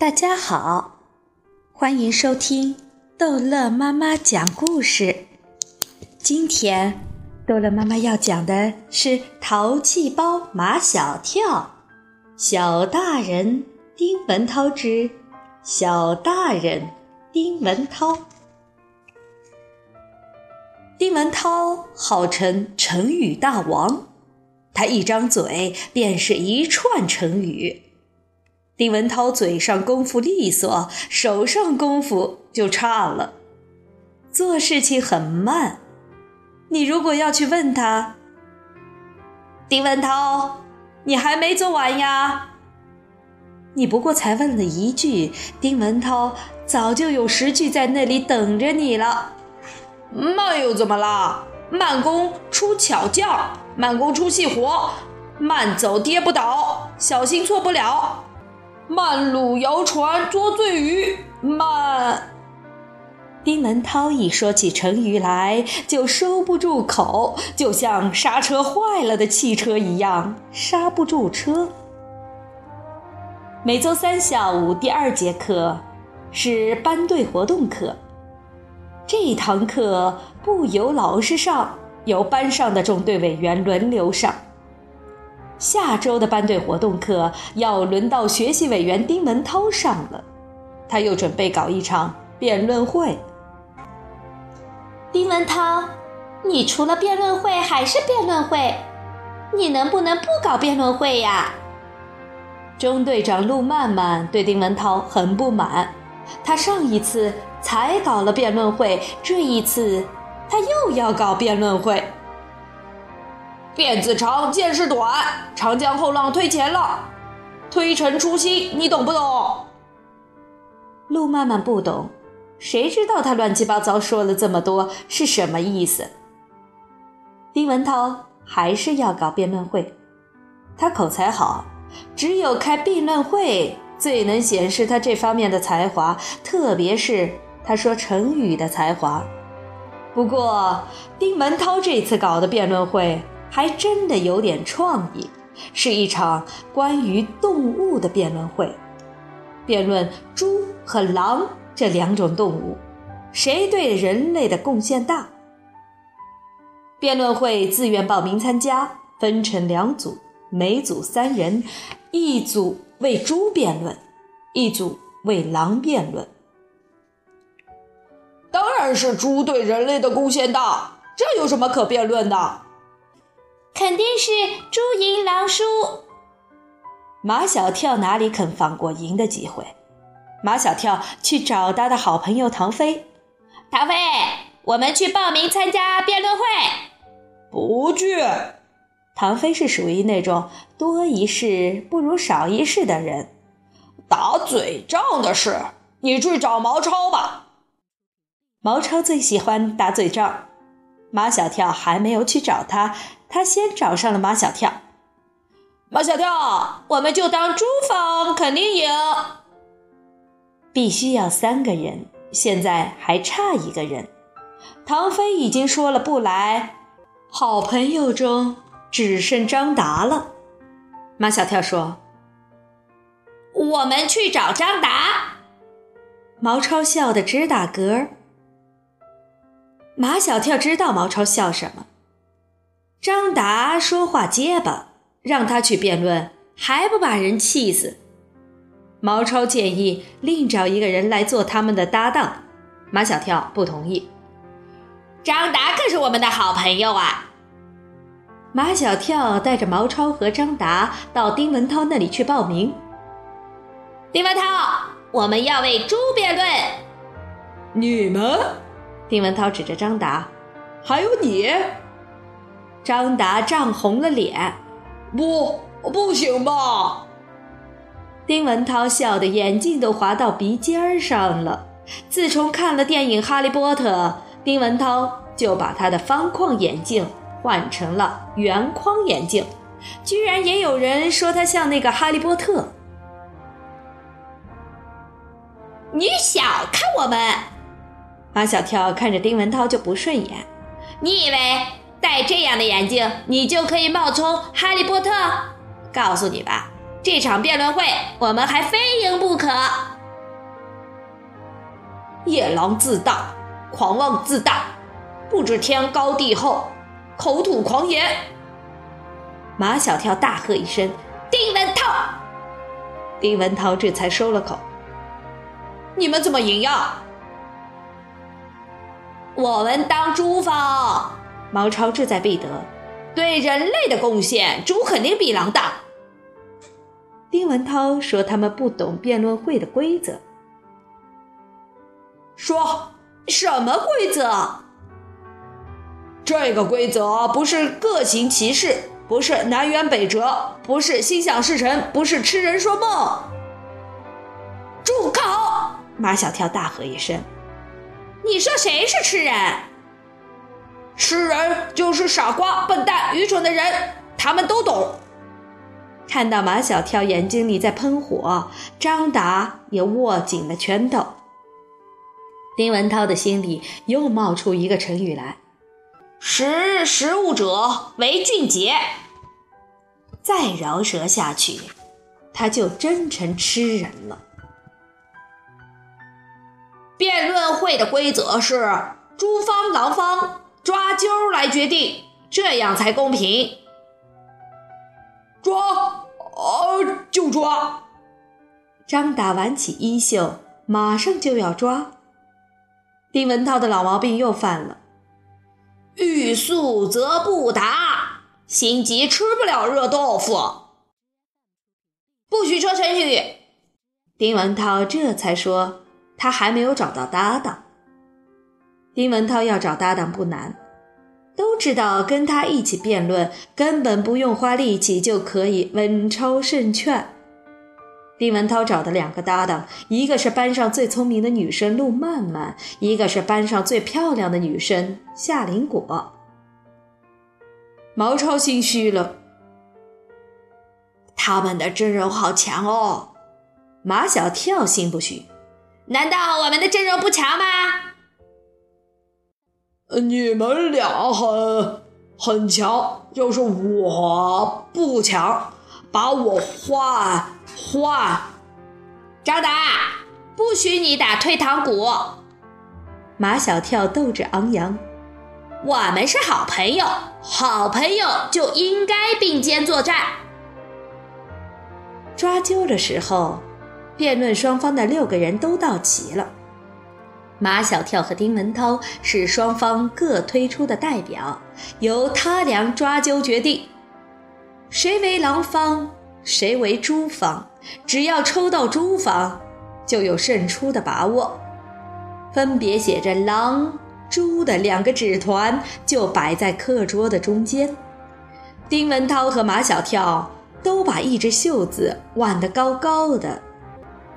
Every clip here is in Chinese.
大家好，欢迎收听逗乐妈妈讲故事。今天逗乐妈妈要讲的是淘气包马小跳，小大人丁文涛之小大人丁文涛。丁文涛号称成语大王，他一张嘴便是一串成语。丁文涛嘴上功夫利索，手上功夫就差了，做事情很慢。你如果要去问他，丁文涛，你还没做完呀？你不过才问了一句，丁文涛早就有十句在那里等着你了。慢又怎么了？慢工出巧匠，慢工出细活，慢走跌不倒，小心错不了。慢路摇船捉醉鱼，慢。丁文涛一说起成语来就收不住口，就像刹车坏了的汽车一样刹不住车。每周三下午第二节课是班队活动课，这堂课不由老师上，由班上的中队委员轮流上。下周的班队活动课要轮到学习委员丁文涛上了，他又准备搞一场辩论会。丁文涛，你除了辩论会还是辩论会，你能不能不搞辩论会呀？中队长陆曼曼对丁文涛很不满，他上一次才搞了辩论会，这一次他又要搞辩论会。辫子长，见识短，长江后浪推前浪，推陈出新，你懂不懂？陆曼曼不懂，谁知道他乱七八糟说了这么多是什么意思？丁文涛还是要搞辩论会，他口才好，只有开辩论会最能显示他这方面的才华，特别是他说成语的才华。不过，丁文涛这次搞的辩论会。还真的有点创意，是一场关于动物的辩论会，辩论猪和狼这两种动物，谁对人类的贡献大？辩论会自愿报名参加，分成两组，每组三人，一组为猪辩论，一组为狼辩论。当然是猪对人类的贡献大，这有什么可辩论的？肯定是猪赢狼输。马小跳哪里肯放过赢的机会？马小跳去找他的好朋友唐飞。唐飞，我们去报名参加辩论会。不去。唐飞是属于那种多一事不如少一事的人。打嘴仗的事，你去找毛超吧。毛超最喜欢打嘴仗。马小跳还没有去找他。他先找上了马小跳，马小跳，我们就当猪方肯定赢。必须要三个人，现在还差一个人。唐飞已经说了不来，好朋友中只剩张达了。马小跳说：“我们去找张达。”毛超笑得直打嗝。马小跳知道毛超笑什么。张达说话结巴，让他去辩论，还不把人气死？毛超建议另找一个人来做他们的搭档，马小跳不同意。张达可是我们的好朋友啊！马小跳带着毛超和张达到丁文涛那里去报名。丁文涛，我们要为猪辩论。你们？丁文涛指着张达，还有你。张达涨红了脸，不，不行吧？丁文涛笑得眼镜都滑到鼻尖儿上了。自从看了电影《哈利波特》，丁文涛就把他的方框眼镜换成了圆框眼镜，居然也有人说他像那个哈利波特。你小看我们！马小跳看着丁文涛就不顺眼，你以为？戴这样的眼镜，你就可以冒充哈利波特。告诉你吧，这场辩论会我们还非赢不可。夜狼自大，狂妄自大，不知天高地厚，口吐狂言。马小跳大喝一声：“丁文涛！”丁文涛这才收了口。你们怎么赢呀？我们当珠方。毛超志在必得，对人类的贡献，猪肯定比狼大。丁文涛说：“他们不懂辩论会的规则。”说什么规则？这个规则不是各行其事，不是南辕北辙，不是心想事成，不是痴人说梦。住口！马小跳大喝一声：“你说谁是痴人？吃人就是傻瓜、笨蛋、愚蠢的人，他们都懂。”看到马小跳眼睛里在喷火，张达也握紧了拳头。丁文涛的心里又冒出一个成语来：“识时务者为俊杰。”再饶舌下去，他就真成痴人了。辩论会的规则是诸方、狼方抓阄来决定，这样才公平。抓，啊，就抓。张达挽起衣袖，马上就要抓。丁文涛的老毛病又犯了，欲速则不达，心急吃不了热豆腐。不许说成语。丁文涛这才说。他还没有找到搭档。丁文涛要找搭档不难，都知道跟他一起辩论，根本不用花力气就可以稳超胜券。丁文涛找的两个搭档，一个是班上最聪明的女生陆曼曼，一个是班上最漂亮的女生夏林果。毛超心虚了，他们的阵容好强哦。马小跳心不虚。难道我们的阵容不强吗？你们俩很很强，就是我不强，把我换换。张达，不许你打退堂鼓。马小跳斗志昂扬，我们是好朋友，好朋友就应该并肩作战。抓阄的时候。辩论双方的六个人都到齐了，马小跳和丁文涛是双方各推出的代表，由他俩抓阄决定，谁为狼方，谁为猪方。只要抽到猪方，就有胜出的把握。分别写着狼、猪的两个纸团就摆在课桌的中间，丁文涛和马小跳都把一只袖子挽得高高的。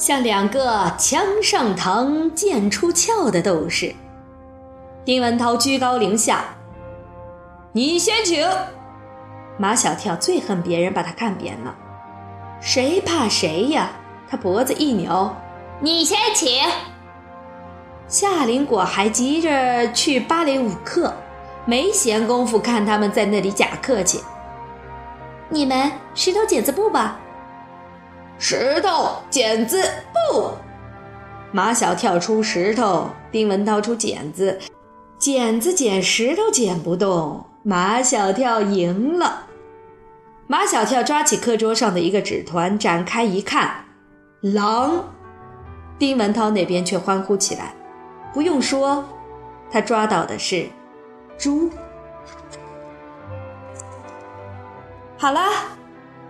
像两个枪上膛、剑出鞘的斗士。丁文涛居高临下：“你先请。”马小跳最恨别人把他看扁了，谁怕谁呀？他脖子一扭：“你先请。”夏林果还急着去芭蕾舞课，没闲工夫看他们在那里假客气。你们石头剪子布吧。石头剪子布，马小跳出石头，丁文涛出剪子，剪子剪石头剪不动，马小跳赢了。马小跳抓起课桌上的一个纸团，展开一看，狼。丁文涛那边却欢呼起来，不用说，他抓到的是猪。好了。